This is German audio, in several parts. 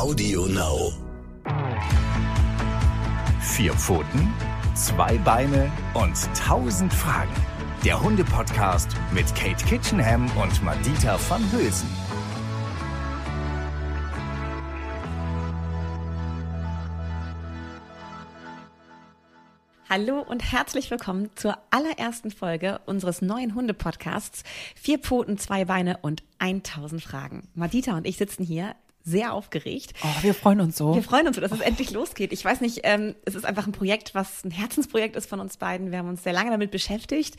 Audio Now. Vier Pfoten, zwei Beine und tausend Fragen. Der Hunde-Podcast mit Kate Kitchenham und Madita van Hülsen. Hallo und herzlich willkommen zur allerersten Folge unseres neuen Hunde-Podcasts. Vier Pfoten, zwei Beine und 1000 Fragen. Madita und ich sitzen hier sehr aufgeregt. Oh, wir freuen uns so. Wir freuen uns so, dass es endlich losgeht. Ich weiß nicht, ähm, es ist einfach ein Projekt, was ein Herzensprojekt ist von uns beiden. Wir haben uns sehr lange damit beschäftigt.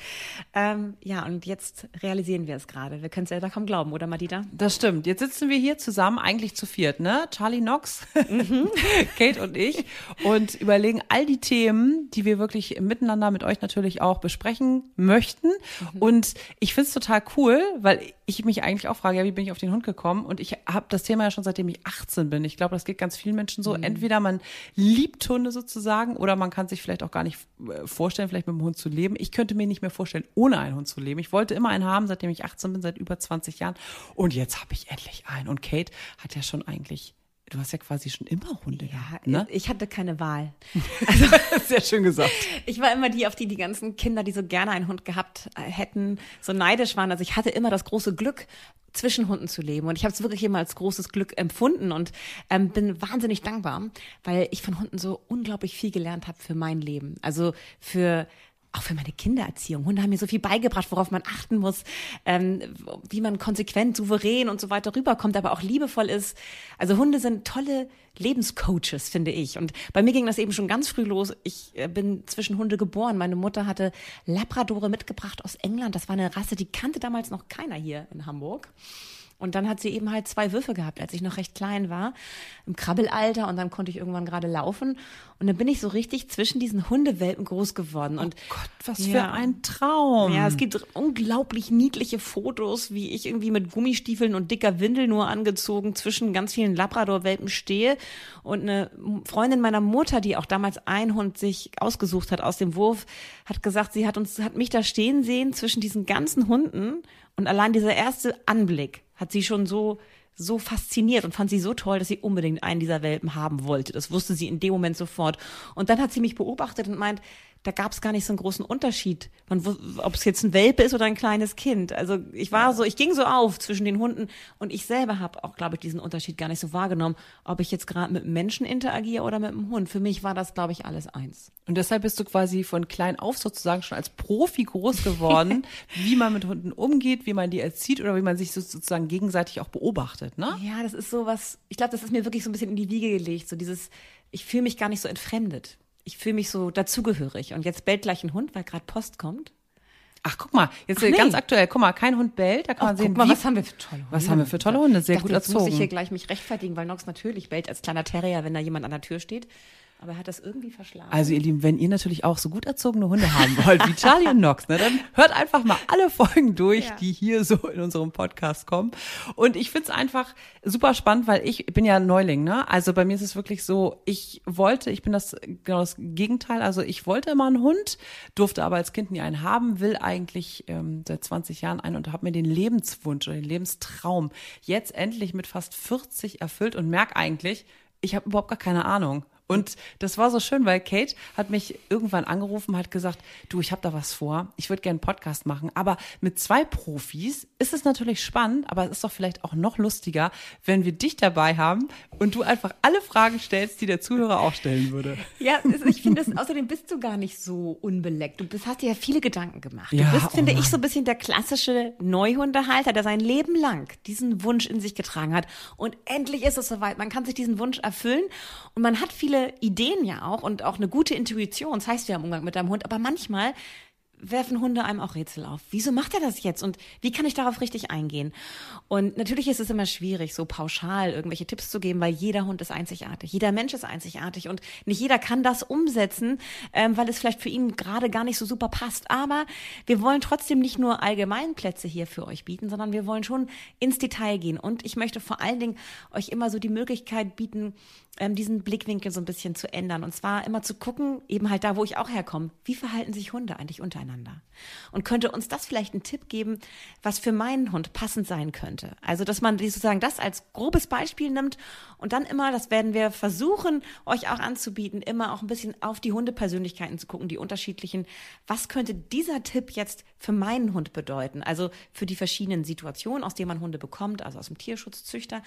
Ähm, ja, und jetzt realisieren wir es gerade. Wir können es ja da kaum glauben, oder Madita? Das stimmt. Jetzt sitzen wir hier zusammen, eigentlich zu viert, ne? Charlie Knox, mhm. Kate und ich und überlegen all die Themen, die wir wirklich miteinander mit euch natürlich auch besprechen möchten. Mhm. Und ich finde es total cool, weil ich mich eigentlich auch frage, ja, wie bin ich auf den Hund gekommen? Und ich habe das Thema ja schon seitdem ich 18 bin. Ich glaube, das geht ganz vielen Menschen so. Mhm. Entweder man liebt Hunde sozusagen oder man kann sich vielleicht auch gar nicht äh, vorstellen, vielleicht mit dem Hund zu leben. Ich könnte mir nicht mehr vorstellen, ohne einen Hund zu leben. Ich wollte immer einen haben, seitdem ich 18 bin, seit über 20 Jahren. Und jetzt habe ich endlich einen. Und Kate hat ja schon eigentlich Du hast ja quasi schon immer Hunde ja, gehabt, ne? Ich hatte keine Wahl. Also, Sehr schön gesagt. Ich war immer die, auf die die ganzen Kinder, die so gerne einen Hund gehabt äh, hätten, so neidisch waren. Also ich hatte immer das große Glück, zwischen Hunden zu leben. Und ich habe es wirklich immer als großes Glück empfunden und ähm, bin wahnsinnig dankbar, weil ich von Hunden so unglaublich viel gelernt habe für mein Leben. Also für auch für meine Kindererziehung. Hunde haben mir so viel beigebracht, worauf man achten muss, ähm, wie man konsequent, souverän und so weiter rüberkommt, aber auch liebevoll ist. Also Hunde sind tolle Lebenscoaches, finde ich. Und bei mir ging das eben schon ganz früh los. Ich äh, bin zwischen Hunde geboren. Meine Mutter hatte Labradore mitgebracht aus England. Das war eine Rasse, die kannte damals noch keiner hier in Hamburg. Und dann hat sie eben halt zwei Würfe gehabt, als ich noch recht klein war, im Krabbelalter und dann konnte ich irgendwann gerade laufen. Und dann bin ich so richtig zwischen diesen Hundewelpen groß geworden. Und oh Gott, was ja, für ein Traum. Ja, es gibt unglaublich niedliche Fotos, wie ich irgendwie mit Gummistiefeln und dicker Windel nur angezogen zwischen ganz vielen Labrador-Welpen stehe. Und eine Freundin meiner Mutter, die auch damals ein Hund sich ausgesucht hat aus dem Wurf, hat gesagt, sie hat uns, hat mich da stehen sehen zwischen diesen ganzen Hunden. Und allein dieser erste Anblick hat sie schon so so fasziniert und fand sie so toll, dass sie unbedingt einen dieser Welpen haben wollte. Das wusste sie in dem Moment sofort. Und dann hat sie mich beobachtet und meint, da gab es gar nicht so einen großen Unterschied, ob es jetzt ein Welpe ist oder ein kleines Kind. Also ich war so, ich ging so auf zwischen den Hunden und ich selber habe auch, glaube ich, diesen Unterschied gar nicht so wahrgenommen, ob ich jetzt gerade mit Menschen interagiere oder mit einem Hund. Für mich war das, glaube ich, alles eins. Und deshalb bist du quasi von klein auf sozusagen schon als Profi groß geworden, wie man mit Hunden umgeht, wie man die erzieht oder wie man sich sozusagen gegenseitig auch beobachtet, ne? Ja, das ist so was, ich glaube, das ist mir wirklich so ein bisschen in die Wiege gelegt, so dieses, ich fühle mich gar nicht so entfremdet ich fühle mich so dazugehörig. Und jetzt bellt gleich ein Hund, weil gerade Post kommt. Ach, guck mal, jetzt nee. ganz aktuell, guck mal, kein Hund bellt, da kann man sehen, guck mal, was haben wir für tolle Hunde. Was haben wir für tolle Hunde, sehr dachte, gut erzogen. Jetzt muss ich hier gleich mich rechtfertigen, weil Nox natürlich bellt als kleiner Terrier, wenn da jemand an der Tür steht. Aber er hat das irgendwie verschlagen. Also ihr Lieben, wenn ihr natürlich auch so gut erzogene Hunde haben wollt wie Charlie und Nox, ne, dann hört einfach mal alle Folgen durch, ja. die hier so in unserem Podcast kommen. Und ich find's einfach super spannend, weil ich bin ja Neuling. Ne? Also bei mir ist es wirklich so, ich wollte, ich bin das genau das Gegenteil. Also ich wollte immer einen Hund, durfte aber als Kind nie einen haben, will eigentlich ähm, seit 20 Jahren einen und habe mir den Lebenswunsch oder den Lebenstraum jetzt endlich mit fast 40 erfüllt und merke eigentlich, ich habe überhaupt gar keine Ahnung. Und das war so schön, weil Kate hat mich irgendwann angerufen, hat gesagt, du, ich habe da was vor, ich würde gerne einen Podcast machen, aber mit zwei Profis ist es natürlich spannend, aber es ist doch vielleicht auch noch lustiger, wenn wir dich dabei haben und du einfach alle Fragen stellst, die der Zuhörer auch stellen würde. Ja, ich finde, außerdem bist du gar nicht so unbeleckt. Du bist, hast dir ja viele Gedanken gemacht. Ja, du bist, oh finde ich, so ein bisschen der klassische Neuhundehalter, der sein Leben lang diesen Wunsch in sich getragen hat. Und endlich ist es soweit. Man kann sich diesen Wunsch erfüllen und man hat viele Ideen ja auch und auch eine gute Intuition, das heißt ja im Umgang mit deinem Hund, aber manchmal werfen Hunde einem auch Rätsel auf. Wieso macht er das jetzt und wie kann ich darauf richtig eingehen? Und natürlich ist es immer schwierig, so pauschal irgendwelche Tipps zu geben, weil jeder Hund ist einzigartig, jeder Mensch ist einzigartig und nicht jeder kann das umsetzen, ähm, weil es vielleicht für ihn gerade gar nicht so super passt. Aber wir wollen trotzdem nicht nur Allgemeinplätze hier für euch bieten, sondern wir wollen schon ins Detail gehen. Und ich möchte vor allen Dingen euch immer so die Möglichkeit bieten, ähm, diesen Blickwinkel so ein bisschen zu ändern. Und zwar immer zu gucken, eben halt da, wo ich auch herkomme, wie verhalten sich Hunde eigentlich untereinander? Und könnte uns das vielleicht einen Tipp geben, was für meinen Hund passend sein könnte. Also, dass man sozusagen das als grobes Beispiel nimmt und dann immer, das werden wir versuchen, euch auch anzubieten, immer auch ein bisschen auf die Hundepersönlichkeiten zu gucken, die unterschiedlichen. Was könnte dieser Tipp jetzt für meinen Hund bedeuten? Also für die verschiedenen Situationen, aus denen man Hunde bekommt, also aus dem Tierschutzzüchter,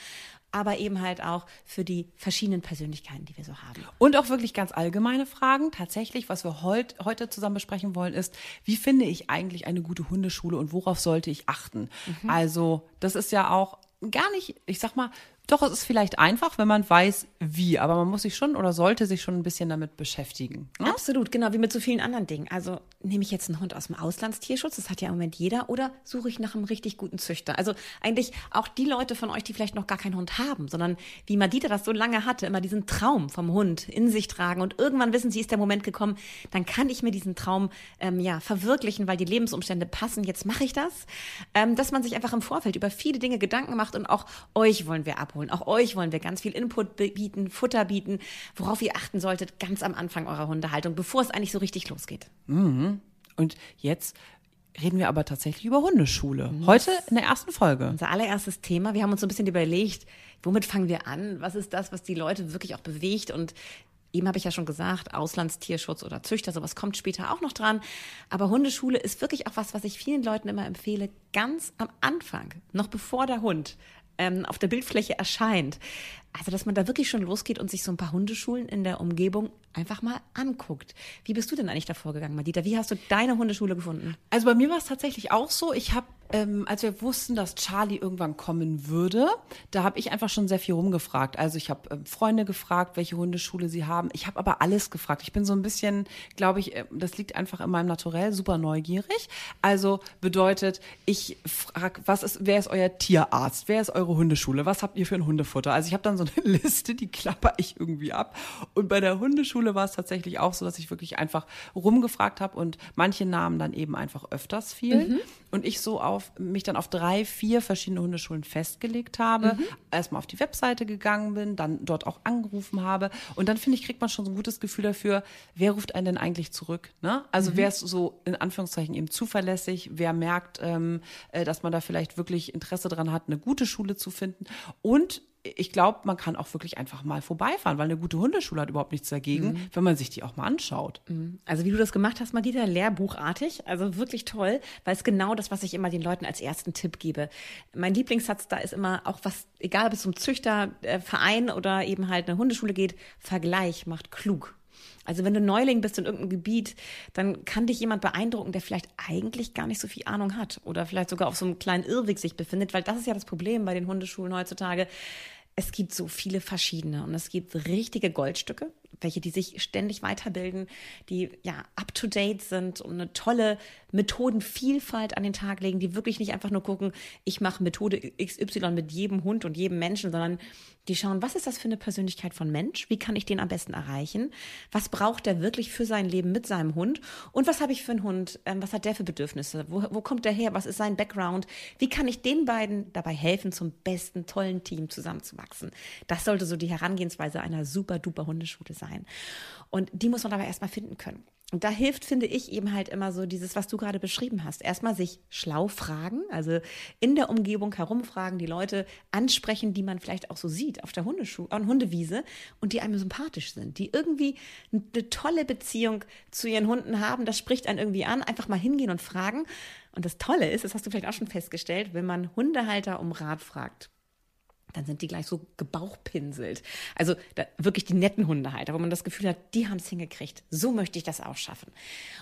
aber eben halt auch für die verschiedenen Persönlichkeiten, die wir so haben. Und auch wirklich ganz allgemeine Fragen. Tatsächlich, was wir heut, heute zusammen besprechen wollen, ist, wie finde ich eigentlich eine gute Hundeschule und worauf sollte ich achten? Mhm. Also, das ist ja auch gar nicht, ich sag mal, doch, es ist vielleicht einfach, wenn man weiß, wie, aber man muss sich schon oder sollte sich schon ein bisschen damit beschäftigen. Ne? Absolut, genau, wie mit so vielen anderen Dingen. Also nehme ich jetzt einen Hund aus dem Auslandstierschutz, das hat ja im Moment jeder, oder suche ich nach einem richtig guten Züchter? Also eigentlich auch die Leute von euch, die vielleicht noch gar keinen Hund haben, sondern wie Madita das so lange hatte, immer diesen Traum vom Hund in sich tragen und irgendwann wissen sie, ist der Moment gekommen, dann kann ich mir diesen Traum ähm, ja verwirklichen, weil die Lebensumstände passen. Jetzt mache ich das, ähm, dass man sich einfach im Vorfeld über viele Dinge Gedanken macht und auch euch wollen wir abholen, auch euch wollen wir ganz viel Input bieten, Futter bieten, worauf ihr achten solltet ganz am Anfang eurer Hundehaltung, bevor es eigentlich so richtig losgeht. Mhm. Und jetzt reden wir aber tatsächlich über Hundeschule. Heute in der ersten Folge. Unser allererstes Thema. Wir haben uns so ein bisschen überlegt, womit fangen wir an? Was ist das, was die Leute wirklich auch bewegt? Und eben habe ich ja schon gesagt, Auslandstierschutz oder Züchter, sowas kommt später auch noch dran. Aber Hundeschule ist wirklich auch was, was ich vielen Leuten immer empfehle, ganz am Anfang, noch bevor der Hund ähm, auf der Bildfläche erscheint. Also, dass man da wirklich schon losgeht und sich so ein paar Hundeschulen in der Umgebung einfach mal anguckt. Wie bist du denn eigentlich davor gegangen, Madita? Wie hast du deine Hundeschule gefunden? Also bei mir war es tatsächlich auch so. Ich habe, ähm, als wir wussten, dass Charlie irgendwann kommen würde, da habe ich einfach schon sehr viel rumgefragt. Also ich habe ähm, Freunde gefragt, welche Hundeschule sie haben. Ich habe aber alles gefragt. Ich bin so ein bisschen, glaube ich, äh, das liegt einfach in meinem Naturell, super neugierig. Also bedeutet, ich frage, was ist, wer ist euer Tierarzt? Wer ist eure Hundeschule? Was habt ihr für ein Hundefutter? Also ich habe dann so eine Liste, die klapper ich irgendwie ab. Und bei der Hundeschule war es tatsächlich auch so, dass ich wirklich einfach rumgefragt habe und manche Namen dann eben einfach öfters fielen. Mhm. Und ich so auf mich dann auf drei, vier verschiedene Hundeschulen festgelegt habe, mhm. erstmal auf die Webseite gegangen bin, dann dort auch angerufen habe. Und dann finde ich, kriegt man schon so ein gutes Gefühl dafür, wer ruft einen denn eigentlich zurück? Ne? Also mhm. wer ist so in Anführungszeichen eben zuverlässig, wer merkt, ähm, äh, dass man da vielleicht wirklich Interesse dran hat, eine gute Schule zu finden. Und ich glaube, man kann auch wirklich einfach mal vorbeifahren, weil eine gute Hundeschule hat überhaupt nichts dagegen, mhm. wenn man sich die auch mal anschaut. Mhm. Also wie du das gemacht hast, Madita, lehrbuchartig, also wirklich toll, weil es genau das, was ich immer den Leuten als ersten Tipp gebe. Mein Lieblingssatz da ist immer auch was, egal ob es zum Züchterverein oder eben halt eine Hundeschule geht, Vergleich macht klug. Also wenn du Neuling bist in irgendeinem Gebiet, dann kann dich jemand beeindrucken, der vielleicht eigentlich gar nicht so viel Ahnung hat oder vielleicht sogar auf so einem kleinen Irrweg sich befindet, weil das ist ja das Problem bei den Hundeschulen heutzutage es gibt so viele verschiedene und es gibt richtige Goldstücke, welche die sich ständig weiterbilden, die ja up to date sind und eine tolle Methodenvielfalt an den Tag legen, die wirklich nicht einfach nur gucken, ich mache Methode XY mit jedem Hund und jedem Menschen, sondern die schauen, was ist das für eine Persönlichkeit von Mensch? Wie kann ich den am besten erreichen? Was braucht der wirklich für sein Leben mit seinem Hund? Und was habe ich für einen Hund? Ähm, was hat der für Bedürfnisse? Wo, wo kommt der her? Was ist sein Background? Wie kann ich den beiden dabei helfen, zum besten, tollen Team zusammenzuwachsen? Das sollte so die Herangehensweise einer super duper Hundeschule sein. Und die muss man aber erstmal finden können. Und da hilft, finde ich, eben halt immer so dieses, was du gerade beschrieben hast. Erstmal sich schlau fragen, also in der Umgebung herumfragen, die Leute ansprechen, die man vielleicht auch so sieht auf der Hundeschuh äh, Hundewiese und die einem sympathisch sind, die irgendwie eine tolle Beziehung zu ihren Hunden haben. Das spricht einen irgendwie an. Einfach mal hingehen und fragen. Und das Tolle ist, das hast du vielleicht auch schon festgestellt, wenn man Hundehalter um Rat fragt dann sind die gleich so gebauchpinselt. Also da, wirklich die netten Hundehalter, wo man das Gefühl hat, die haben es hingekriegt. So möchte ich das auch schaffen.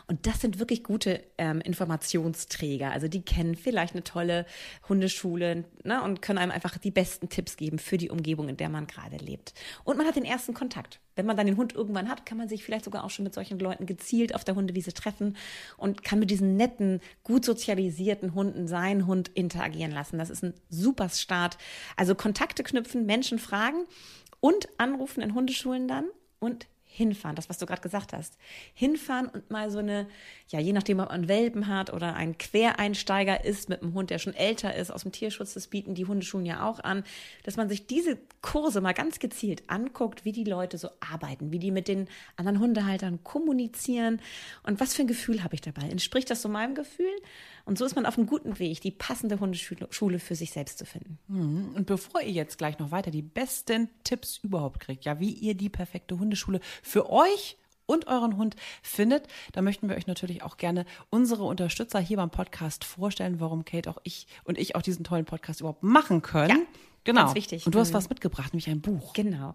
Und das sind wirklich gute ähm, Informationsträger. Also die kennen vielleicht eine tolle Hundeschule ne, und können einem einfach die besten Tipps geben für die Umgebung, in der man gerade lebt. Und man hat den ersten Kontakt wenn man dann den Hund irgendwann hat, kann man sich vielleicht sogar auch schon mit solchen Leuten gezielt auf der Hundewiese treffen und kann mit diesen netten, gut sozialisierten Hunden seinen Hund interagieren lassen. Das ist ein super Start. Also Kontakte knüpfen, Menschen fragen und anrufen in Hundeschulen dann und hinfahren, das, was du gerade gesagt hast. Hinfahren und mal so eine, ja, je nachdem, ob man Welpen hat oder ein Quereinsteiger ist mit einem Hund, der schon älter ist, aus dem Tierschutz, das bieten die Hundeschulen ja auch an, dass man sich diese Kurse mal ganz gezielt anguckt, wie die Leute so arbeiten, wie die mit den anderen Hundehaltern kommunizieren und was für ein Gefühl habe ich dabei. Entspricht das so meinem Gefühl? Und so ist man auf einem guten Weg, die passende Hundeschule für sich selbst zu finden. Mhm. Und bevor ihr jetzt gleich noch weiter die besten Tipps überhaupt kriegt, ja, wie ihr die perfekte Hundeschule für euch und euren Hund findet, da möchten wir euch natürlich auch gerne unsere Unterstützer hier beim Podcast vorstellen, warum Kate auch ich und ich auch diesen tollen Podcast überhaupt machen können. Ja. Genau. Ganz wichtig. Und du hast mhm. was mitgebracht, nämlich ein Buch. Genau.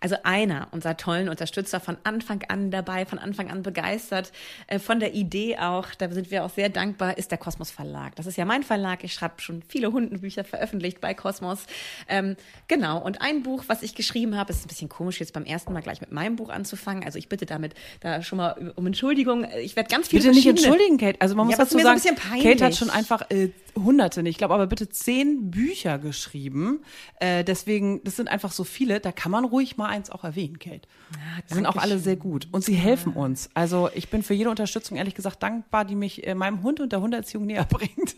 Also einer unserer tollen Unterstützer von Anfang an dabei, von Anfang an begeistert, äh, von der Idee auch, da sind wir auch sehr dankbar, ist der Kosmos Verlag. Das ist ja mein Verlag. Ich schreibe schon viele Hundenbücher veröffentlicht bei Kosmos. Ähm, genau. Und ein Buch, was ich geschrieben habe, ist ein bisschen komisch, jetzt beim ersten Mal gleich mit meinem Buch anzufangen. Also ich bitte damit da schon mal um Entschuldigung. Ich werde ganz viele Bitte nicht entschuldigen, Kate. Also man muss ja, dazu sagen, Kate hat schon einfach äh, hunderte, ich glaube aber bitte zehn Bücher geschrieben äh, deswegen, das sind einfach so viele, da kann man ruhig mal eins auch erwähnen, Kate. Ja, die sind auch alle sehr gut und sie helfen uns. Also ich bin für jede Unterstützung ehrlich gesagt dankbar, die mich äh, meinem Hund und der Hunderziehung näher bringt.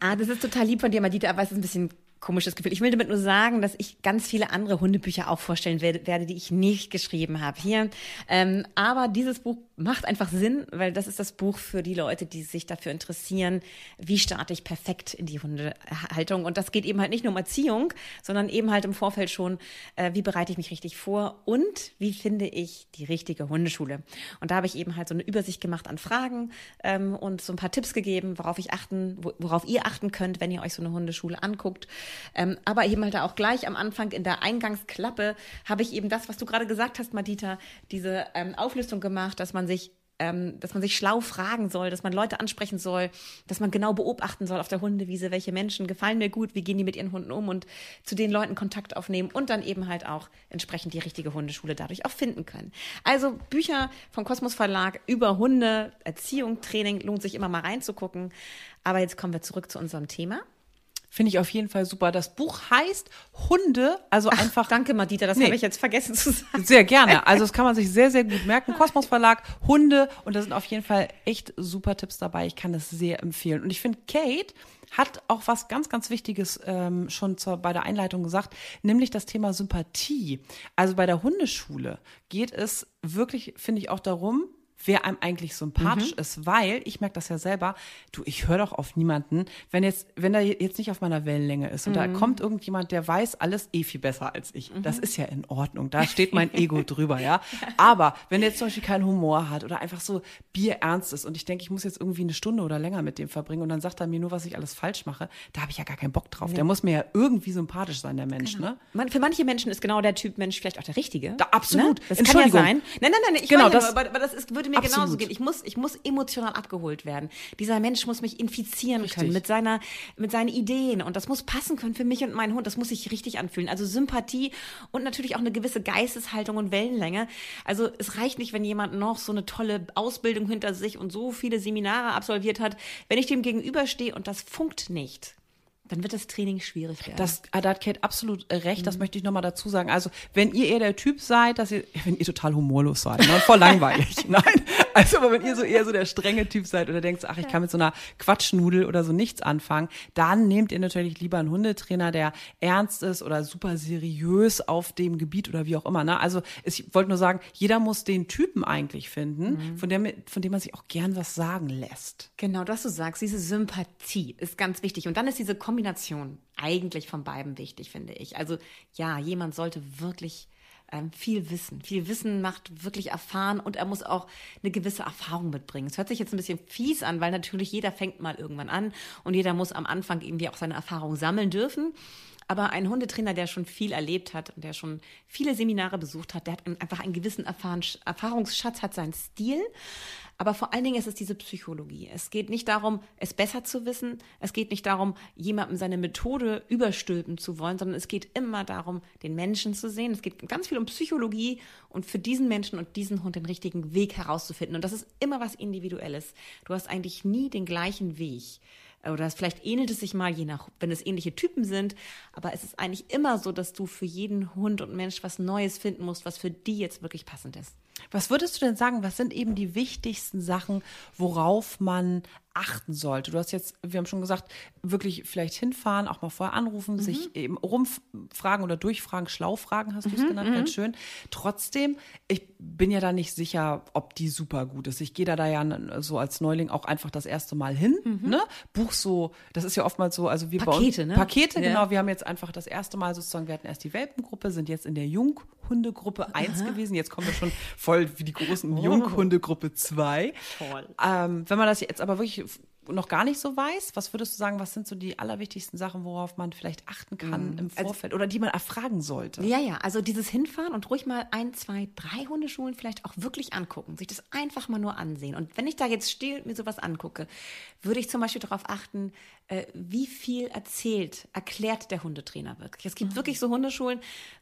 Ah, das ist total lieb von dir, Madita, aber es ist ein bisschen komisches Gefühl. Ich will damit nur sagen, dass ich ganz viele andere Hundebücher auch vorstellen werde, die ich nicht geschrieben habe hier. Ähm, aber dieses Buch macht einfach Sinn, weil das ist das Buch für die Leute, die sich dafür interessieren, wie starte ich perfekt in die Hundehaltung. Und das geht eben halt nicht nur um Erziehung, sondern eben halt im Vorfeld schon, äh, wie bereite ich mich richtig vor und wie finde ich die richtige Hundeschule. Und da habe ich eben halt so eine Übersicht gemacht an Fragen ähm, und so ein paar Tipps gegeben, worauf ich achten, worauf ihr achten könnt, wenn ihr euch so eine Hundeschule anguckt. Ähm, aber eben halt auch gleich am Anfang in der Eingangsklappe habe ich eben das, was du gerade gesagt hast, Madita, diese ähm, Auflistung gemacht, dass man sich ähm, dass man sich schlau fragen soll, dass man Leute ansprechen soll, dass man genau beobachten soll auf der Hundewiese, welche Menschen gefallen mir gut, wie gehen die mit ihren Hunden um und zu den Leuten Kontakt aufnehmen und dann eben halt auch entsprechend die richtige Hundeschule dadurch auch finden können. Also Bücher vom Kosmos Verlag über Hunde, Erziehung, Training lohnt sich immer mal reinzugucken. Aber jetzt kommen wir zurück zu unserem Thema. Finde ich auf jeden Fall super. Das Buch heißt Hunde, also Ach, einfach. Danke, Madita, das nee. habe ich jetzt vergessen zu sagen. Sehr gerne. Also das kann man sich sehr, sehr gut merken. Kosmos Verlag, Hunde und da sind auf jeden Fall echt super Tipps dabei. Ich kann das sehr empfehlen. Und ich finde, Kate hat auch was ganz, ganz Wichtiges ähm, schon zur, bei der Einleitung gesagt, nämlich das Thema Sympathie. Also bei der Hundeschule geht es wirklich, finde ich, auch darum, wer einem eigentlich sympathisch mhm. ist, weil ich merke das ja selber, du, ich höre doch auf niemanden, wenn jetzt, wenn er jetzt nicht auf meiner Wellenlänge ist und mhm. da kommt irgendjemand, der weiß alles eh viel besser als ich. Mhm. Das ist ja in Ordnung. Da steht mein Ego drüber, ja. Aber wenn er jetzt zum Beispiel keinen Humor hat oder einfach so bierernst ist und ich denke, ich muss jetzt irgendwie eine Stunde oder länger mit dem verbringen und dann sagt er mir nur, was ich alles falsch mache, da habe ich ja gar keinen Bock drauf. Nee. Der muss mir ja irgendwie sympathisch sein, der Mensch, genau. ne? Für manche Menschen ist genau der Typ Mensch vielleicht auch der richtige. Da, absolut. Ne? Das kann ja sein. Nein, nein, nein, ich genau, meine, das, aber, aber das ist, würde würde mir Absolut. genauso gehen. Ich muss, ich muss emotional abgeholt werden. Dieser Mensch muss mich infizieren richtig. können mit seiner, mit seinen Ideen. Und das muss passen können für mich und meinen Hund. Das muss sich richtig anfühlen. Also Sympathie und natürlich auch eine gewisse Geisteshaltung und Wellenlänge. Also es reicht nicht, wenn jemand noch so eine tolle Ausbildung hinter sich und so viele Seminare absolviert hat. Wenn ich dem gegenüberstehe und das funkt nicht, dann wird das Training schwierig werden. Das, ah, da hat Kate absolut recht, das mhm. möchte ich nochmal dazu sagen. Also, wenn ihr eher der Typ seid, dass ihr, wenn ihr total humorlos seid, ne, voll langweilig. Nein, also, aber wenn ihr so eher so der strenge Typ seid oder denkt, ach, ich kann mit so einer Quatschnudel oder so nichts anfangen, dann nehmt ihr natürlich lieber einen Hundetrainer, der ernst ist oder super seriös auf dem Gebiet oder wie auch immer. Ne? Also, ich wollte nur sagen, jeder muss den Typen eigentlich finden, mhm. von, dem, von dem man sich auch gern was sagen lässt. Genau, das du sagst, diese Sympathie ist ganz wichtig. Und dann ist diese Kombination eigentlich von beiden wichtig, finde ich. Also ja, jemand sollte wirklich viel wissen. Viel Wissen macht wirklich erfahren und er muss auch eine gewisse Erfahrung mitbringen. Es hört sich jetzt ein bisschen fies an, weil natürlich jeder fängt mal irgendwann an und jeder muss am Anfang irgendwie auch seine Erfahrung sammeln dürfen. Aber ein Hundetrainer, der schon viel erlebt hat und der schon viele Seminare besucht hat, der hat einfach einen gewissen Erfahrungsschatz, hat seinen Stil. Aber vor allen Dingen ist es diese Psychologie. Es geht nicht darum, es besser zu wissen. Es geht nicht darum, jemandem seine Methode überstülpen zu wollen, sondern es geht immer darum, den Menschen zu sehen. Es geht ganz viel um Psychologie und für diesen Menschen und diesen Hund den richtigen Weg herauszufinden. Und das ist immer was Individuelles. Du hast eigentlich nie den gleichen Weg oder vielleicht ähnelt es sich mal, je nach, wenn es ähnliche Typen sind, aber es ist eigentlich immer so, dass du für jeden Hund und Mensch was Neues finden musst, was für die jetzt wirklich passend ist. Was würdest du denn sagen, was sind eben die wichtigsten Sachen, worauf man achten sollte? Du hast jetzt, wir haben schon gesagt, wirklich vielleicht hinfahren, auch mal vorher anrufen, mhm. sich eben rumfragen oder durchfragen, schlau fragen, hast du es mhm, genannt, ganz mhm. schön. Trotzdem, ich bin ja da nicht sicher, ob die super gut ist. Ich gehe da, da ja so als Neuling auch einfach das erste Mal hin, mhm. ne? Buch so, das ist ja oftmals so, also wir Pakete, uns, ne? Pakete, ja. genau. Wir haben jetzt einfach das erste Mal sozusagen, wir hatten erst die Welpengruppe, sind jetzt in der Junghundegruppe 1 gewesen. Jetzt kommen wir schon voll wie die großen oh. Junghundegruppe 2. Toll. Ähm, wenn man das jetzt aber wirklich noch gar nicht so weiß, was würdest du sagen, was sind so die allerwichtigsten Sachen, worauf man vielleicht achten kann mhm. im also Vorfeld also, oder die man erfragen sollte? Ja, ja, also dieses Hinfahren und ruhig mal ein, zwei, drei Hundeschulen vielleicht auch wirklich angucken, sich das einfach mal nur ansehen. Und wenn ich da jetzt stehe und mir sowas angucke, würde ich zum Beispiel darauf achten, äh, wie viel erzählt, erklärt der Hundetrainer wirklich. Es gibt mhm. wirklich so Hundeschulen,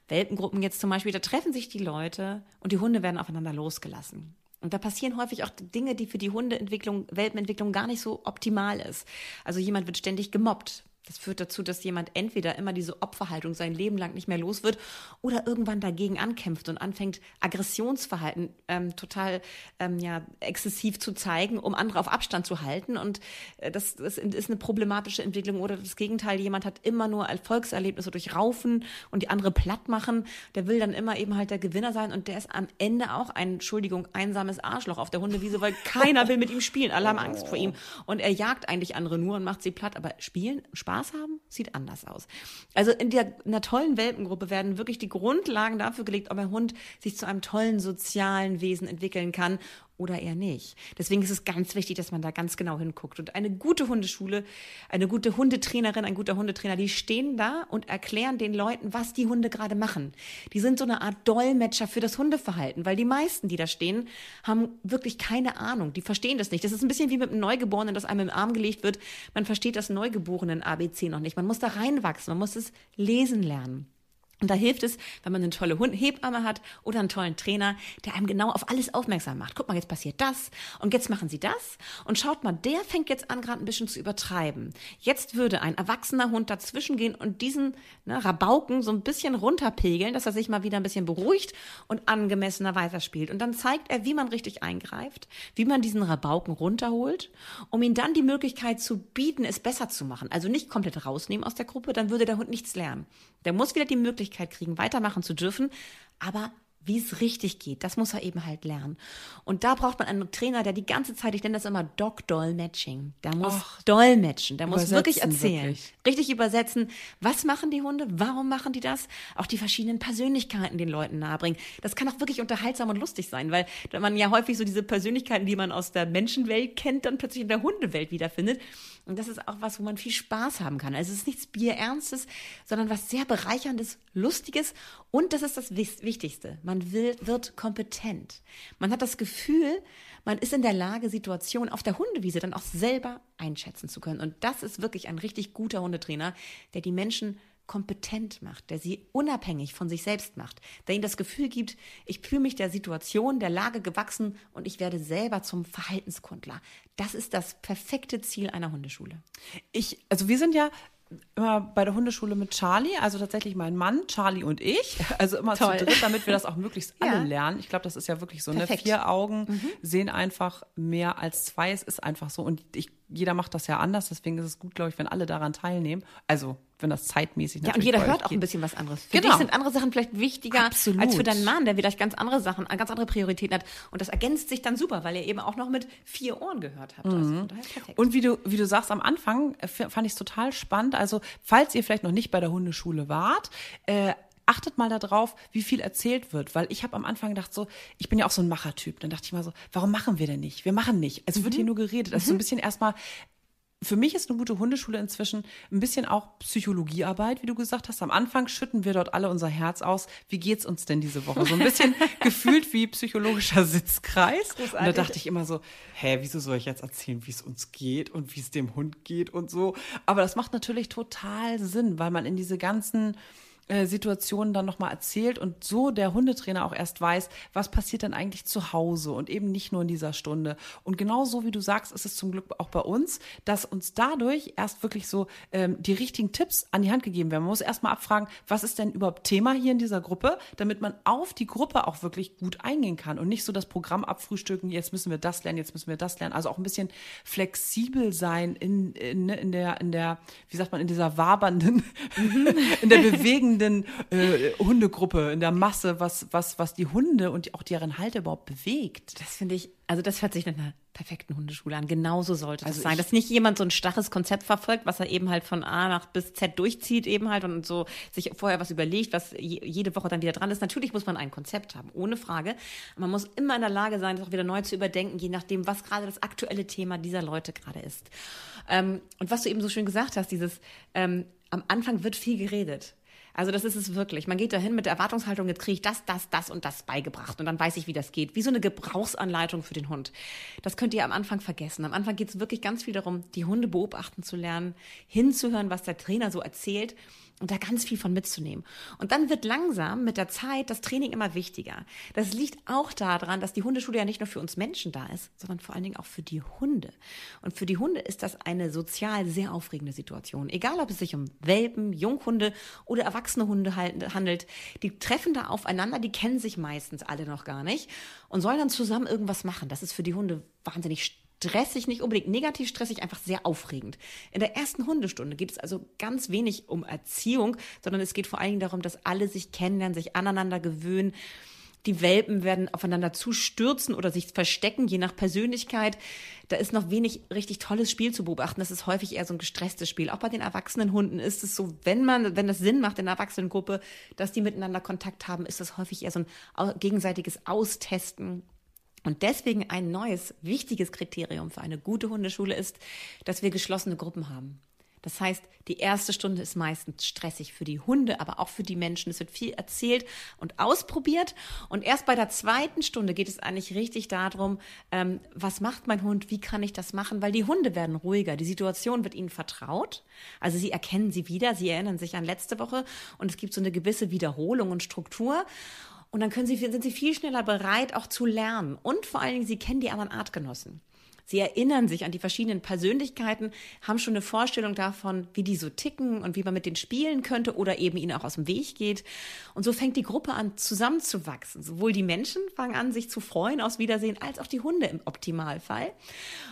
Welpengruppen jetzt zum Beispiel, da treffen sich die Leute und die Hunde werden aufeinander losgelassen. Und da passieren häufig auch Dinge, die für die Hundeentwicklung, Welpenentwicklung gar nicht so optimal ist. Also jemand wird ständig gemobbt. Das führt dazu, dass jemand entweder immer diese Opferhaltung sein Leben lang nicht mehr los wird oder irgendwann dagegen ankämpft und anfängt, Aggressionsverhalten ähm, total ähm, ja, exzessiv zu zeigen, um andere auf Abstand zu halten. Und äh, das, das ist eine problematische Entwicklung. Oder das Gegenteil, jemand hat immer nur Erfolgserlebnisse durch Raufen und die andere platt machen. Der will dann immer eben halt der Gewinner sein und der ist am Ende auch ein, Entschuldigung, einsames Arschloch auf der Hundewiese, weil keiner will mit ihm spielen. Alle haben Angst vor ihm. Und er jagt eigentlich andere nur und macht sie platt. Aber spielen, Spaß Spaß haben, sieht anders aus. Also in, der, in einer tollen Welpengruppe werden wirklich die Grundlagen dafür gelegt, ob ein Hund sich zu einem tollen sozialen Wesen entwickeln kann oder eher nicht. Deswegen ist es ganz wichtig, dass man da ganz genau hinguckt. Und eine gute Hundeschule, eine gute Hundetrainerin, ein guter Hundetrainer, die stehen da und erklären den Leuten, was die Hunde gerade machen. Die sind so eine Art Dolmetscher für das Hundeverhalten, weil die meisten, die da stehen, haben wirklich keine Ahnung. Die verstehen das nicht. Das ist ein bisschen wie mit einem Neugeborenen, das einem im Arm gelegt wird. Man versteht das Neugeborenen ABC noch nicht. Man muss da reinwachsen. Man muss es lesen lernen. Und da hilft es, wenn man eine tolle Hebamme hat oder einen tollen Trainer, der einem genau auf alles aufmerksam macht. Guck mal, jetzt passiert das und jetzt machen sie das. Und schaut mal, der fängt jetzt an, gerade ein bisschen zu übertreiben. Jetzt würde ein erwachsener Hund dazwischen gehen und diesen ne, Rabauken so ein bisschen runterpegeln, dass er sich mal wieder ein bisschen beruhigt und angemessener weiterspielt. Und dann zeigt er, wie man richtig eingreift, wie man diesen Rabauken runterholt, um ihm dann die Möglichkeit zu bieten, es besser zu machen. Also nicht komplett rausnehmen aus der Gruppe, dann würde der Hund nichts lernen. Der muss wieder die Möglichkeit Möglichkeit kriegen, weitermachen zu dürfen, aber wie es richtig geht, das muss er eben halt lernen. Und da braucht man einen Trainer, der die ganze Zeit, ich nenne das immer Dog-Doll-Matching, der muss Och, dolmetschen, der muss wirklich erzählen, wirklich. richtig übersetzen, was machen die Hunde, warum machen die das, auch die verschiedenen Persönlichkeiten den Leuten nahebringen. Das kann auch wirklich unterhaltsam und lustig sein, weil man ja häufig so diese Persönlichkeiten, die man aus der Menschenwelt kennt, dann plötzlich in der Hundewelt wiederfindet. Und das ist auch was, wo man viel Spaß haben kann. Also es ist nichts Bierernstes, sondern was sehr bereicherndes, lustiges und das ist das Wichtigste. Man will, wird kompetent. Man hat das Gefühl, man ist in der Lage, Situationen auf der Hundewiese dann auch selber einschätzen zu können. Und das ist wirklich ein richtig guter Hundetrainer, der die Menschen kompetent macht, der sie unabhängig von sich selbst macht, der ihnen das Gefühl gibt, ich fühle mich der Situation, der Lage gewachsen und ich werde selber zum Verhaltenskundler. Das ist das perfekte Ziel einer Hundeschule. Ich, also wir sind ja immer bei der Hundeschule mit Charlie, also tatsächlich mein Mann, Charlie und ich, also immer Toll. zu dritt, damit wir das auch möglichst alle ja. lernen. Ich glaube, das ist ja wirklich so. Ne? Vier Augen mhm. sehen einfach mehr als zwei. Es ist einfach so. Und ich, jeder macht das ja anders, deswegen ist es gut, glaube ich, wenn alle daran teilnehmen. Also wenn das zeitmäßig Ja, und jeder hört auch geht. ein bisschen was anderes. Für genau. dich sind andere Sachen vielleicht wichtiger Absolut. als für deinen Mann, der vielleicht ganz andere Sachen, ganz andere Prioritäten hat. Und das ergänzt sich dann super, weil ihr eben auch noch mit vier Ohren gehört habt. Also mhm. Also und wie du, wie du sagst, am Anfang äh, fand ich es total spannend. Also, falls ihr vielleicht noch nicht bei der Hundeschule wart, äh, achtet mal darauf, wie viel erzählt wird, weil ich habe am Anfang gedacht so, ich bin ja auch so ein Machertyp. Dann dachte ich mal so, warum machen wir denn nicht? Wir machen nicht. Also mhm. wird hier nur geredet. Also mhm. so ein bisschen erstmal für mich ist eine gute Hundeschule inzwischen ein bisschen auch Psychologiearbeit, wie du gesagt hast. Am Anfang schütten wir dort alle unser Herz aus. Wie geht's uns denn diese Woche? So ein bisschen gefühlt wie psychologischer Sitzkreis. Großartig. Und da dachte ich immer so, hä, wieso soll ich jetzt erzählen, wie es uns geht und wie es dem Hund geht und so? Aber das macht natürlich total Sinn, weil man in diese ganzen Situationen dann nochmal erzählt und so der Hundetrainer auch erst weiß, was passiert dann eigentlich zu Hause und eben nicht nur in dieser Stunde. Und genau so wie du sagst, ist es zum Glück auch bei uns, dass uns dadurch erst wirklich so ähm, die richtigen Tipps an die Hand gegeben werden. Man muss erstmal abfragen, was ist denn überhaupt Thema hier in dieser Gruppe, damit man auf die Gruppe auch wirklich gut eingehen kann und nicht so das Programm abfrühstücken, jetzt müssen wir das lernen, jetzt müssen wir das lernen. Also auch ein bisschen flexibel sein in, in, in der, in der, wie sagt man, in dieser wabernden, in der bewegenden äh, Hundegruppe, in der Masse, was, was, was die Hunde und auch deren Halter überhaupt bewegt. Das finde ich, also das hört sich nach einer perfekten Hundeschule an. Genauso sollte also das sein. Dass nicht jemand so ein starres Konzept verfolgt, was er eben halt von A nach bis Z durchzieht eben halt und so sich vorher was überlegt, was jede Woche dann wieder dran ist. Natürlich muss man ein Konzept haben, ohne Frage. Man muss immer in der Lage sein, das auch wieder neu zu überdenken, je nachdem, was gerade das aktuelle Thema dieser Leute gerade ist. Ähm, und was du eben so schön gesagt hast, dieses ähm, am Anfang wird viel geredet. Also das ist es wirklich. Man geht dahin mit der Erwartungshaltung, jetzt kriege ich das, das, das und das beigebracht und dann weiß ich, wie das geht. Wie so eine Gebrauchsanleitung für den Hund. Das könnt ihr am Anfang vergessen. Am Anfang geht es wirklich ganz viel darum, die Hunde beobachten zu lernen, hinzuhören, was der Trainer so erzählt und da ganz viel von mitzunehmen. Und dann wird langsam mit der Zeit das Training immer wichtiger. Das liegt auch daran, dass die Hundeschule ja nicht nur für uns Menschen da ist, sondern vor allen Dingen auch für die Hunde. Und für die Hunde ist das eine sozial sehr aufregende Situation. Egal, ob es sich um Welpen, Junghunde oder erwachsene Hunde handelt, die treffen da aufeinander, die kennen sich meistens alle noch gar nicht und sollen dann zusammen irgendwas machen. Das ist für die Hunde wahnsinnig stressig, nicht unbedingt negativ stressig, einfach sehr aufregend. In der ersten Hundestunde geht es also ganz wenig um Erziehung, sondern es geht vor allen Dingen darum, dass alle sich kennenlernen, sich aneinander gewöhnen. Die Welpen werden aufeinander zustürzen oder sich verstecken, je nach Persönlichkeit. Da ist noch wenig richtig tolles Spiel zu beobachten. Das ist häufig eher so ein gestresstes Spiel. Auch bei den erwachsenen Hunden ist es so, wenn man, wenn das Sinn macht in der Erwachsenengruppe, dass die miteinander Kontakt haben, ist das häufig eher so ein gegenseitiges Austesten und deswegen ein neues, wichtiges Kriterium für eine gute Hundeschule ist, dass wir geschlossene Gruppen haben. Das heißt, die erste Stunde ist meistens stressig für die Hunde, aber auch für die Menschen. Es wird viel erzählt und ausprobiert. Und erst bei der zweiten Stunde geht es eigentlich richtig darum, ähm, was macht mein Hund, wie kann ich das machen, weil die Hunde werden ruhiger. Die Situation wird ihnen vertraut. Also sie erkennen sie wieder, sie erinnern sich an letzte Woche und es gibt so eine gewisse Wiederholung und Struktur. Und dann können sie, sind sie viel schneller bereit, auch zu lernen. Und vor allen Dingen, sie kennen die anderen Artgenossen. Sie erinnern sich an die verschiedenen Persönlichkeiten, haben schon eine Vorstellung davon, wie die so ticken und wie man mit denen spielen könnte oder eben ihnen auch aus dem Weg geht. Und so fängt die Gruppe an, zusammenzuwachsen. Sowohl die Menschen fangen an, sich zu freuen aus Wiedersehen, als auch die Hunde im Optimalfall.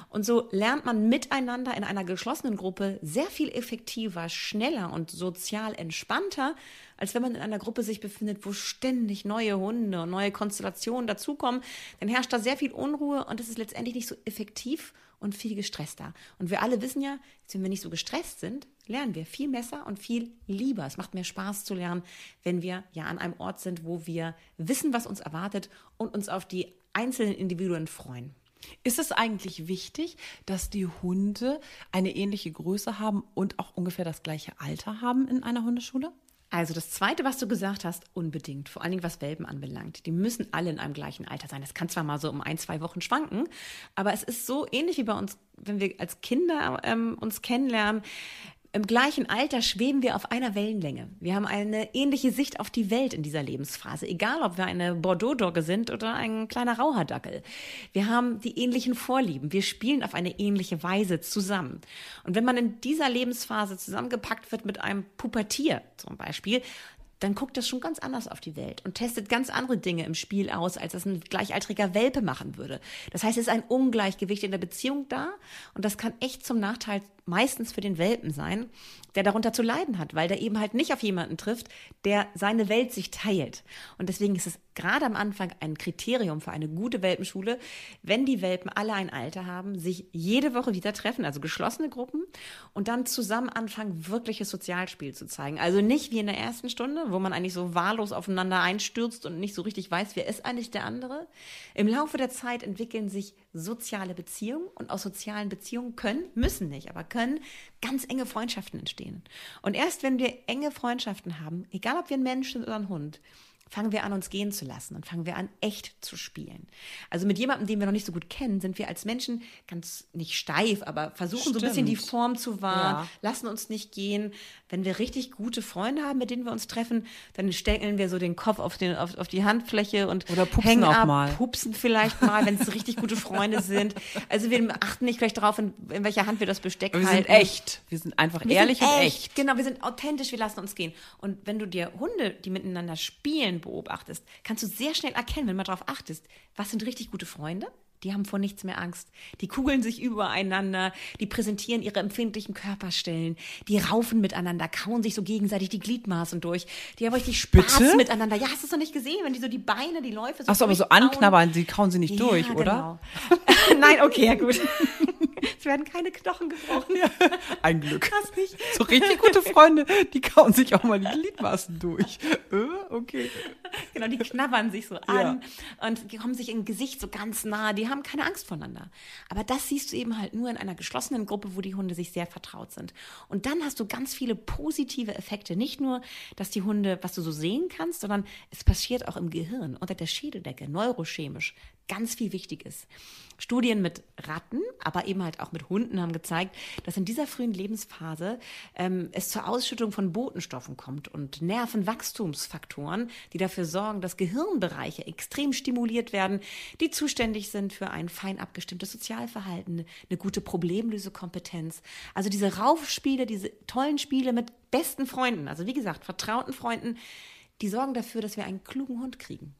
Und so lernt man miteinander in einer geschlossenen Gruppe sehr viel effektiver, schneller und sozial entspannter, als wenn man in einer Gruppe sich befindet, wo ständig neue Hunde und neue Konstellationen dazukommen. Dann herrscht da sehr viel Unruhe und es ist letztendlich nicht so effektiv und viel gestresster. Und wir alle wissen ja, wenn wir nicht so gestresst sind, lernen wir viel besser und viel lieber. Es macht mehr Spaß zu lernen, wenn wir ja an einem Ort sind, wo wir wissen, was uns erwartet und uns auf die einzelnen Individuen freuen. Ist es eigentlich wichtig, dass die Hunde eine ähnliche Größe haben und auch ungefähr das gleiche Alter haben in einer Hundeschule? Also das Zweite, was du gesagt hast, unbedingt, vor allen Dingen was Welpen anbelangt. Die müssen alle in einem gleichen Alter sein. Das kann zwar mal so um ein, zwei Wochen schwanken, aber es ist so ähnlich wie bei uns, wenn wir als Kinder ähm, uns kennenlernen im gleichen Alter schweben wir auf einer Wellenlänge. Wir haben eine ähnliche Sicht auf die Welt in dieser Lebensphase, egal ob wir eine Bordeaux-Dogge sind oder ein kleiner Rauhardackel. Wir haben die ähnlichen Vorlieben. Wir spielen auf eine ähnliche Weise zusammen. Und wenn man in dieser Lebensphase zusammengepackt wird mit einem Pubertier zum Beispiel, dann guckt das schon ganz anders auf die Welt und testet ganz andere Dinge im Spiel aus, als das ein gleichaltriger Welpe machen würde. Das heißt, es ist ein Ungleichgewicht in der Beziehung da und das kann echt zum Nachteil meistens für den Welpen sein, der darunter zu leiden hat, weil der eben halt nicht auf jemanden trifft, der seine Welt sich teilt. Und deswegen ist es gerade am Anfang ein Kriterium für eine gute Welpenschule, wenn die Welpen alle ein Alter haben, sich jede Woche wieder treffen, also geschlossene Gruppen, und dann zusammen anfangen, wirkliches Sozialspiel zu zeigen. Also nicht wie in der ersten Stunde, wo man eigentlich so wahllos aufeinander einstürzt und nicht so richtig weiß, wer ist eigentlich der andere. Im Laufe der Zeit entwickeln sich soziale Beziehungen und aus sozialen Beziehungen können, müssen nicht, aber können ganz enge Freundschaften entstehen. Und erst wenn wir enge Freundschaften haben, egal ob wir ein Mensch sind oder ein Hund, fangen wir an, uns gehen zu lassen und fangen wir an, echt zu spielen. Also mit jemandem, den wir noch nicht so gut kennen, sind wir als Menschen ganz nicht steif, aber versuchen Stimmt. so ein bisschen die Form zu wahren, ja. lassen uns nicht gehen. Wenn wir richtig gute Freunde haben, mit denen wir uns treffen, dann stellen wir so den Kopf auf, den, auf, auf die Handfläche und Oder pupsen hängen auch ab, mal. pupsen vielleicht mal, wenn es richtig gute Freunde sind. Also wir achten nicht gleich darauf, in, in welcher Hand wir das Besteck wir halten. Wir sind echt. Wir sind einfach wir ehrlich sind und echt. echt. Genau, wir sind authentisch, wir lassen uns gehen. Und wenn du dir Hunde, die miteinander spielen, beobachtest, kannst du sehr schnell erkennen, wenn man darauf achtest, was sind richtig gute Freunde die haben vor nichts mehr Angst. Die kugeln sich übereinander, die präsentieren ihre empfindlichen Körperstellen, die raufen miteinander, kauen sich so gegenseitig die Gliedmaßen durch. Die haben richtig Spaß Bitte? miteinander. Ja, hast du es noch nicht gesehen, wenn die so die Beine, die Läufe so Achso, aber so anknabbern, die kauen sie nicht ja, durch, oder? Genau. Nein, okay, ja gut. Es werden keine Knochen gebrochen. Ja, ein Glück. Krass nicht. So richtig gute Freunde, die kauen sich auch mal die Gliedmaßen durch. Äh, okay. Genau, die knabbern sich so an und die kommen sich im Gesicht so ganz nah. Die haben keine Angst voneinander. Aber das siehst du eben halt nur in einer geschlossenen Gruppe, wo die Hunde sich sehr vertraut sind. Und dann hast du ganz viele positive Effekte. Nicht nur, dass die Hunde, was du so sehen kannst, sondern es passiert auch im Gehirn, unter der Schädeldecke, neurochemisch ganz viel wichtig ist. Studien mit Ratten, aber eben halt auch mit Hunden haben gezeigt, dass in dieser frühen Lebensphase ähm, es zur Ausschüttung von Botenstoffen kommt und Nervenwachstumsfaktoren, die dafür sorgen, dass Gehirnbereiche extrem stimuliert werden, die zuständig sind für ein fein abgestimmtes Sozialverhalten, eine gute Problemlösekompetenz. Also diese Raufspiele, diese tollen Spiele mit besten Freunden, also wie gesagt, vertrauten Freunden, die sorgen dafür, dass wir einen klugen Hund kriegen.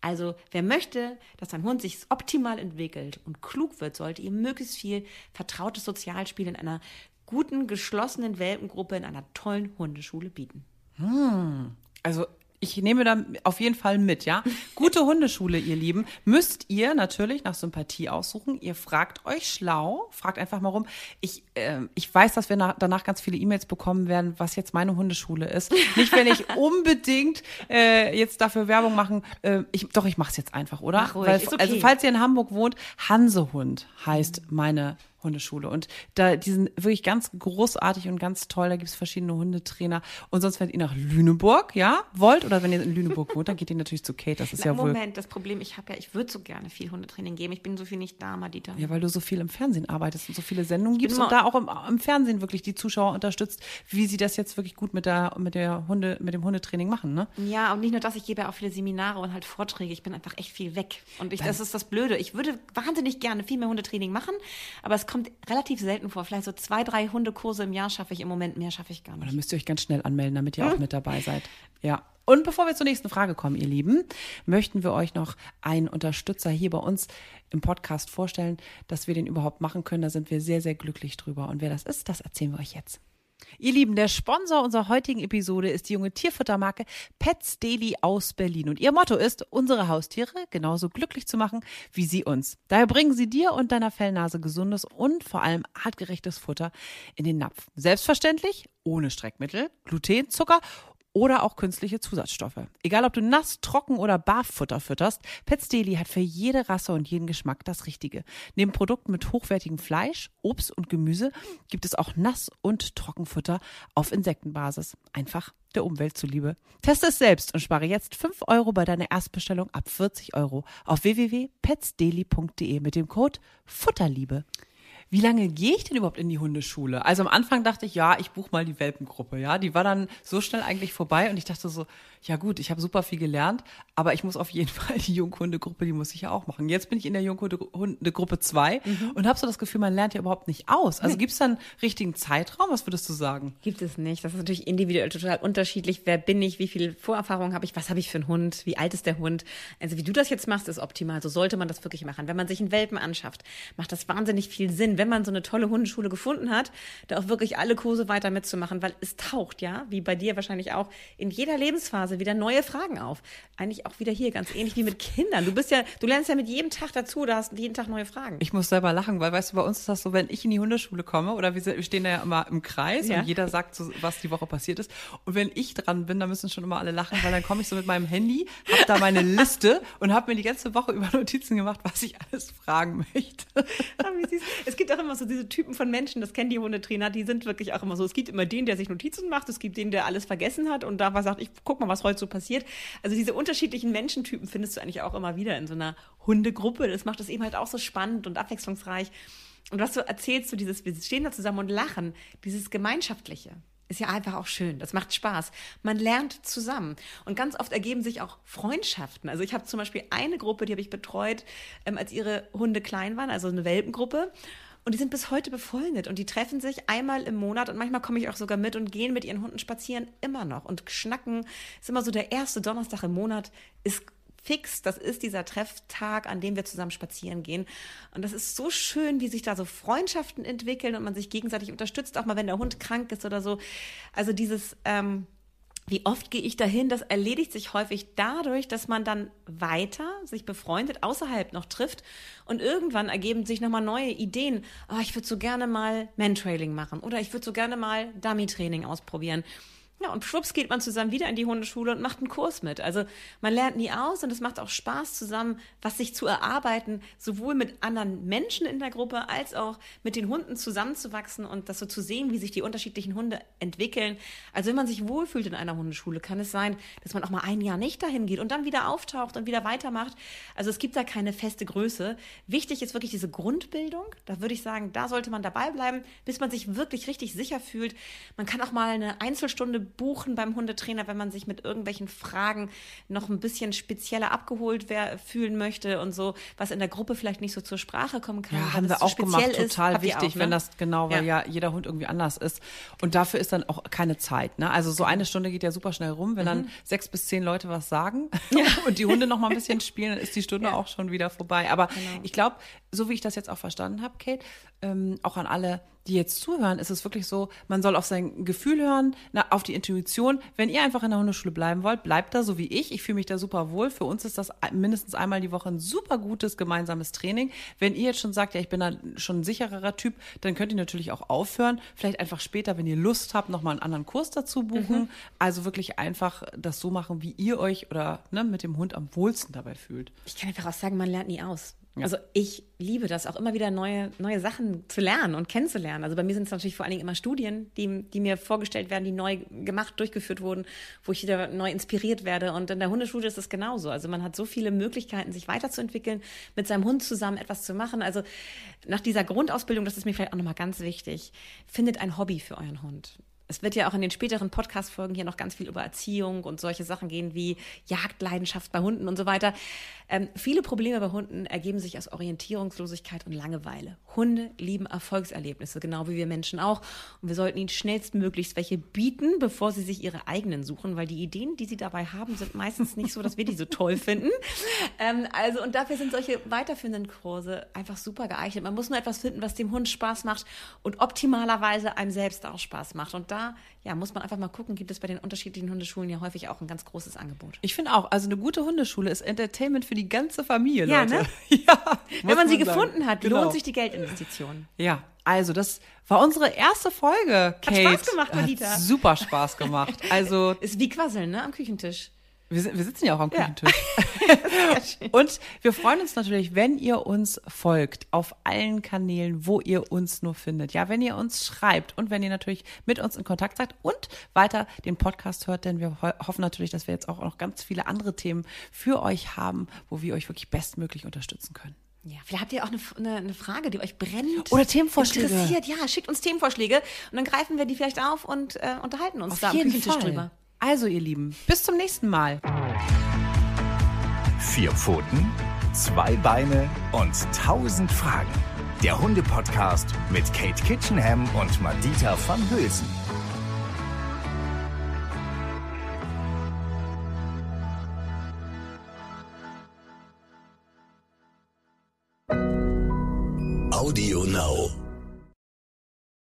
Also wer möchte, dass sein Hund sich optimal entwickelt und klug wird, sollte ihm möglichst viel vertrautes Sozialspiel in einer guten, geschlossenen Welpengruppe in einer tollen Hundeschule bieten. Hm. Also ich nehme da auf jeden Fall mit, ja. Gute Hundeschule, ihr Lieben, müsst ihr natürlich nach Sympathie aussuchen. Ihr fragt euch schlau, fragt einfach mal rum. Ich, äh, ich weiß, dass wir nach, danach ganz viele E-Mails bekommen werden, was jetzt meine Hundeschule ist. Nicht, wenn ich unbedingt äh, jetzt dafür Werbung machen. Äh, ich, doch, ich mache es jetzt einfach, oder? Mach ruhig, Weil, okay. Also falls ihr in Hamburg wohnt, Hansehund heißt meine Hundeschule. Und da, die sind wirklich ganz großartig und ganz toll. Da gibt es verschiedene Hundetrainer. Und sonst, wenn ihr nach Lüneburg, ja, wollt, oder wenn ihr in Lüneburg wohnt, dann geht ihr natürlich zu Kate. Das ist Na, ja wohl. Moment, das Problem, ich habe ja, ich würde so gerne viel Hundetraining geben. Ich bin so viel nicht da, Madita. Ja, weil du so viel im Fernsehen arbeitest und so viele Sendungen gibst und da auch im, im, Fernsehen wirklich die Zuschauer unterstützt, wie sie das jetzt wirklich gut mit der, mit der Hunde, mit dem Hundetraining machen, ne? Ja, und nicht nur das, ich gebe ja auch viele Seminare und halt Vorträge. Ich bin einfach echt viel weg. Und ich, das ist das Blöde. Ich würde wahnsinnig gerne viel mehr Hundetraining machen, aber es kommt relativ selten vor. Vielleicht so zwei, drei Hundekurse im Jahr schaffe ich im Moment, mehr schaffe ich gar nicht. Da müsst ihr euch ganz schnell anmelden, damit ihr hm. auch mit dabei seid. Ja. Und bevor wir zur nächsten Frage kommen, ihr Lieben, möchten wir euch noch einen Unterstützer hier bei uns im Podcast vorstellen, dass wir den überhaupt machen können. Da sind wir sehr, sehr glücklich drüber. Und wer das ist, das erzählen wir euch jetzt. Ihr Lieben, der Sponsor unserer heutigen Episode ist die junge Tierfuttermarke Pets Daily aus Berlin. Und ihr Motto ist, unsere Haustiere genauso glücklich zu machen wie sie uns. Daher bringen sie dir und deiner Fellnase gesundes und vor allem artgerechtes Futter in den Napf. Selbstverständlich ohne Streckmittel, Gluten, Zucker oder auch künstliche Zusatzstoffe. Egal ob du nass, trocken oder Barfutter fütterst, Pets Daily hat für jede Rasse und jeden Geschmack das Richtige. Neben Produkten mit hochwertigem Fleisch, Obst und Gemüse gibt es auch Nass- und Trockenfutter auf Insektenbasis. Einfach der Umwelt zuliebe. Teste es selbst und spare jetzt 5 Euro bei deiner Erstbestellung ab 40 Euro auf www.petsdaily.de mit dem Code Futterliebe wie lange gehe ich denn überhaupt in die Hundeschule? Also am Anfang dachte ich, ja, ich buche mal die Welpengruppe, ja. Die war dann so schnell eigentlich vorbei und ich dachte so, ja gut, ich habe super viel gelernt, aber ich muss auf jeden Fall die Junghundegruppe, die muss ich ja auch machen. Jetzt bin ich in der Junghundegruppe 2 mhm. und habe so das Gefühl, man lernt ja überhaupt nicht aus. Also gibt es da einen richtigen Zeitraum? Was würdest du sagen? Gibt es nicht. Das ist natürlich individuell total unterschiedlich. Wer bin ich? Wie viel Vorerfahrung habe ich? Was habe ich für einen Hund? Wie alt ist der Hund? Also wie du das jetzt machst, ist optimal. So sollte man das wirklich machen. Wenn man sich einen Welpen anschafft, macht das wahnsinnig viel Sinn, wenn man so eine tolle Hundeschule gefunden hat, da auch wirklich alle Kurse weiter mitzumachen, weil es taucht, ja, wie bei dir wahrscheinlich auch, in jeder Lebensphase wieder neue Fragen auf. Eigentlich auch wieder hier, ganz ähnlich wie mit Kindern. Du bist ja, du lernst ja mit jedem Tag dazu, da hast jeden Tag neue Fragen. Ich muss selber lachen, weil weißt du, bei uns ist das so, wenn ich in die Hundeschule komme oder wir stehen da ja immer im Kreis ja. und jeder sagt so, was die Woche passiert ist. Und wenn ich dran bin, dann müssen schon immer alle lachen, weil dann komme ich so mit meinem Handy, hab da meine Liste und habe mir die ganze Woche über Notizen gemacht, was ich alles fragen möchte. Es gibt gibt auch immer so diese Typen von Menschen, das kennen die Hundetrainer, die sind wirklich auch immer so. Es gibt immer den, der sich Notizen macht, es gibt den, der alles vergessen hat und da sagt, ich guck mal, was heute so passiert. Also diese unterschiedlichen Menschentypen findest du eigentlich auch immer wieder in so einer Hundegruppe. Das macht das eben halt auch so spannend und abwechslungsreich. Und was du erzählst, so dieses, wir stehen da zusammen und lachen, dieses Gemeinschaftliche ist ja einfach auch schön. Das macht Spaß. Man lernt zusammen. Und ganz oft ergeben sich auch Freundschaften. Also ich habe zum Beispiel eine Gruppe, die habe ich betreut, ähm, als ihre Hunde klein waren, also eine Welpengruppe. Und die sind bis heute befreundet und die treffen sich einmal im Monat und manchmal komme ich auch sogar mit und gehen mit ihren Hunden spazieren immer noch und schnacken. Ist immer so der erste Donnerstag im Monat ist fix. Das ist dieser Trefftag, an dem wir zusammen spazieren gehen. Und das ist so schön, wie sich da so Freundschaften entwickeln und man sich gegenseitig unterstützt, auch mal wenn der Hund krank ist oder so. Also dieses, ähm, wie oft gehe ich dahin? Das erledigt sich häufig dadurch, dass man dann weiter sich befreundet, außerhalb noch trifft und irgendwann ergeben sich nochmal neue Ideen. Oh, ich würde so gerne mal Mantrailing machen oder ich würde so gerne mal Dummy-Training ausprobieren. Ja, und schwupps geht man zusammen wieder in die Hundeschule und macht einen Kurs mit. Also man lernt nie aus und es macht auch Spaß zusammen, was sich zu erarbeiten, sowohl mit anderen Menschen in der Gruppe als auch mit den Hunden zusammenzuwachsen und das so zu sehen, wie sich die unterschiedlichen Hunde entwickeln. Also wenn man sich wohlfühlt in einer Hundeschule, kann es sein, dass man auch mal ein Jahr nicht dahin geht und dann wieder auftaucht und wieder weitermacht. Also es gibt da keine feste Größe. Wichtig ist wirklich diese Grundbildung. Da würde ich sagen, da sollte man dabei bleiben, bis man sich wirklich richtig sicher fühlt. Man kann auch mal eine Einzelstunde buchen beim Hundetrainer, wenn man sich mit irgendwelchen Fragen noch ein bisschen spezieller abgeholt fühlen möchte und so, was in der Gruppe vielleicht nicht so zur Sprache kommen kann. Ja, haben wir auch gemacht, total ist, wichtig, auch, ne? wenn das genau, weil ja. ja. jeder Hund irgendwie anders ist. Und dafür ist dann auch keine Zeit. Ne? Also so eine Stunde geht ja super schnell rum, wenn mhm. dann sechs bis zehn Leute was sagen ja. und die Hunde noch mal ein bisschen spielen, dann ist die Stunde ja. auch schon wieder vorbei. Aber genau. ich glaube, so wie ich das jetzt auch verstanden habe, Kate, ähm, auch an alle, die jetzt zuhören, ist es wirklich so, man soll auf sein Gefühl hören, na, auf die Intuition. Wenn ihr einfach in der Hundeschule bleiben wollt, bleibt da so wie ich. Ich fühle mich da super wohl. Für uns ist das mindestens einmal die Woche ein super gutes gemeinsames Training. Wenn ihr jetzt schon sagt, ja, ich bin da schon ein sichererer Typ, dann könnt ihr natürlich auch aufhören. Vielleicht einfach später, wenn ihr Lust habt, nochmal einen anderen Kurs dazu buchen. Mhm. Also wirklich einfach das so machen, wie ihr euch oder ne, mit dem Hund am wohlsten dabei fühlt. Ich kann einfach auch sagen, man lernt nie aus. Ja. Also ich liebe das, auch immer wieder neue, neue Sachen zu lernen und kennenzulernen. Also bei mir sind es natürlich vor allen Dingen immer Studien, die, die mir vorgestellt werden, die neu gemacht, durchgeführt wurden, wo ich wieder neu inspiriert werde. Und in der Hundeschule ist es genauso. Also man hat so viele Möglichkeiten, sich weiterzuentwickeln, mit seinem Hund zusammen etwas zu machen. Also nach dieser Grundausbildung, das ist mir vielleicht auch nochmal ganz wichtig, findet ein Hobby für euren Hund es wird ja auch in den späteren Podcast-Folgen hier noch ganz viel über Erziehung und solche Sachen gehen wie Jagdleidenschaft bei Hunden und so weiter. Ähm, viele Probleme bei Hunden ergeben sich aus Orientierungslosigkeit und Langeweile. Hunde lieben Erfolgserlebnisse, genau wie wir Menschen auch. Und wir sollten ihnen schnellstmöglichst welche bieten, bevor sie sich ihre eigenen suchen, weil die Ideen, die sie dabei haben, sind meistens nicht so, dass wir die so toll finden. Ähm, also, und dafür sind solche weiterführenden Kurse einfach super geeignet. Man muss nur etwas finden, was dem Hund Spaß macht und optimalerweise einem selbst auch Spaß macht. Und da da ja, muss man einfach mal gucken, gibt es bei den unterschiedlichen Hundeschulen ja häufig auch ein ganz großes Angebot. Ich finde auch, also eine gute Hundeschule ist Entertainment für die ganze Familie, ja, Leute. Ne? ja, Wenn man, sie sagen. gefunden hat, genau. lohnt sich die Geldinvestition. Ja, also das war unsere erste Folge, Kate. Hat Spaß gemacht, Anita. Hat super Spaß gemacht. Also ist wie Quasseln, ne, am Küchentisch. Wir, wir sitzen ja auch am Küchentisch. Ja. und wir freuen uns natürlich, wenn ihr uns folgt auf allen Kanälen, wo ihr uns nur findet. Ja, wenn ihr uns schreibt und wenn ihr natürlich mit uns in Kontakt seid und weiter den Podcast hört, denn wir hoffen natürlich, dass wir jetzt auch noch ganz viele andere Themen für euch haben, wo wir euch wirklich bestmöglich unterstützen können. Ja, vielleicht habt ihr auch eine, eine, eine, Frage, die euch brennt. Oder Themenvorschläge. Interessiert. Ja, schickt uns Themenvorschläge und dann greifen wir die vielleicht auf und äh, unterhalten uns auf da am Küchentisch drüber. Also, ihr Lieben, bis zum nächsten Mal. Vier Pfoten, zwei Beine und tausend Fragen. Der Hunde-Podcast mit Kate Kitchenham und Madita van Hülsen. Audio Now.